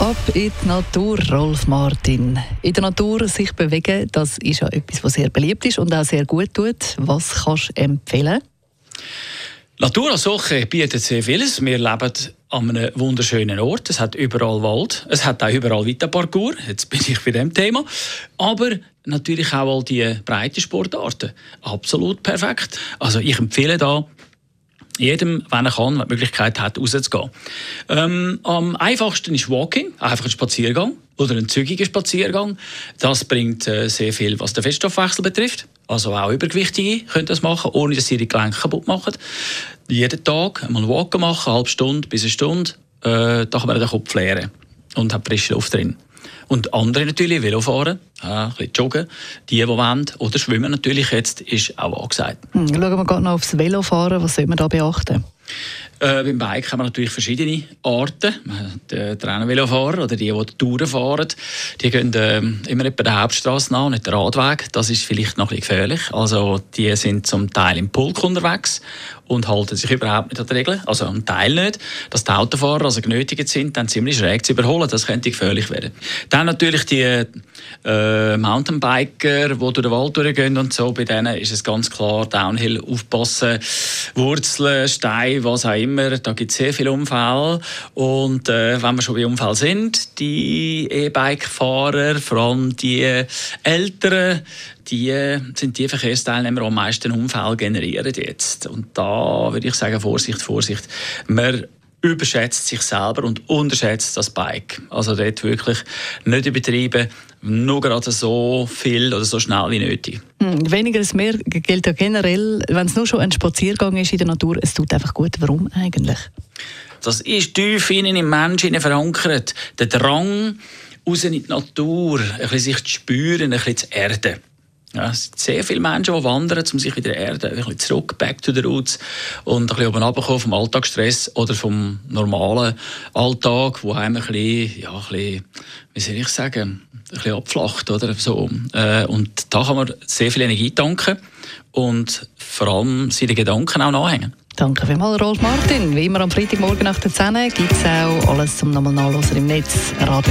Ab in die Natur, Rolf Martin. In der Natur sich bewegen, das ist ja etwas, was sehr beliebt ist und auch sehr gut tut. Was kannst du empfehlen? Natur als solche bietet sehr vieles. Wir leben an einem wunderschönen Ort. Es hat überall Wald. Es hat auch überall Weiterparcours. Jetzt bin ich bei dem Thema. Aber natürlich auch all die breiten Sportarten. Absolut perfekt. Also ich empfehle da jedem, wenn er kann, die Möglichkeit hat, rauszugehen. Ähm, am einfachsten ist Walking, einfach ein Spaziergang oder ein zügiger Spaziergang. Das bringt äh, sehr viel, was den Fettstoffwechsel betrifft. Also auch Übergewichtige können das machen, ohne dass sie ihre Gelenke kaputt machen. Jeden Tag einmal Walken machen, eine halbe Stunde bis eine Stunde, äh, da kann man den Kopf leeren und hat frische Luft drin. Und andere natürlich, Velofahren, äh, ein bisschen joggen, die, die wollen, oder schwimmen natürlich jetzt, ist auch angesagt. Hm, schauen wir gerade noch aufs Velofahren, was soll man da beachten? Äh, beim Bike haben wir natürlich verschiedene Arten. Die Trennenvelofahrer oder die, die Touren fahren, die gehen äh, immer etwa der Hauptstraße nach, nicht der Radweg. Das ist vielleicht noch ein gefährlich. Also die sind zum Teil im Pulk unterwegs und halten sich überhaupt nicht an die Regeln. Also ein Teil nicht. Dass die Autofahrer also genötigt sind, dann ziemlich schräg zu überholen. Das könnte gefährlich werden. Dann natürlich die äh, Mountainbiker, die durch den Wald durchgehen und so. Bei denen ist es ganz klar, Downhill aufpassen, Wurzeln, Steine, was auch immer. Da gibt es sehr viele Unfälle. Und äh, wenn wir schon bei Unfällen sind, die E-Bike-Fahrer, vor allem die Älteren, die sind die Verkehrsteilnehmer, die am meisten Unfälle generieren jetzt. Und da würde ich sagen, Vorsicht, Vorsicht. Man überschätzt sich selber und unterschätzt das Bike. Also dort wirklich nicht übertreiben, nur gerade so viel oder so schnell wie nötig. Hm, weniger ist mehr gilt ja generell, wenn es nur schon ein Spaziergang ist in der Natur, es tut einfach gut. Warum eigentlich? Das ist tief in im Menschen verankert. Der Drang, raus in die Natur, ein bisschen sich zu spüren, ein bisschen zu erden. Ja, es sind sehr viele Menschen, die wandern, um sich wieder erden, ein bisschen zurück, back to the roots und ein bisschen oben runterkommen vom Alltagsstress oder vom normalen Alltag, wo einem ein bisschen, ja, ein bisschen, wie soll ich sagen, ein bisschen abflacht, oder so. Äh, und da kann man sehr viel Energie tanken und vor allem seine Gedanken auch nachhängen. Danke vielmals, Rolf Martin. Wie immer am Freitagmorgen nach der 10 gibt es auch alles zum nochmal nachlesen im Netz. Radio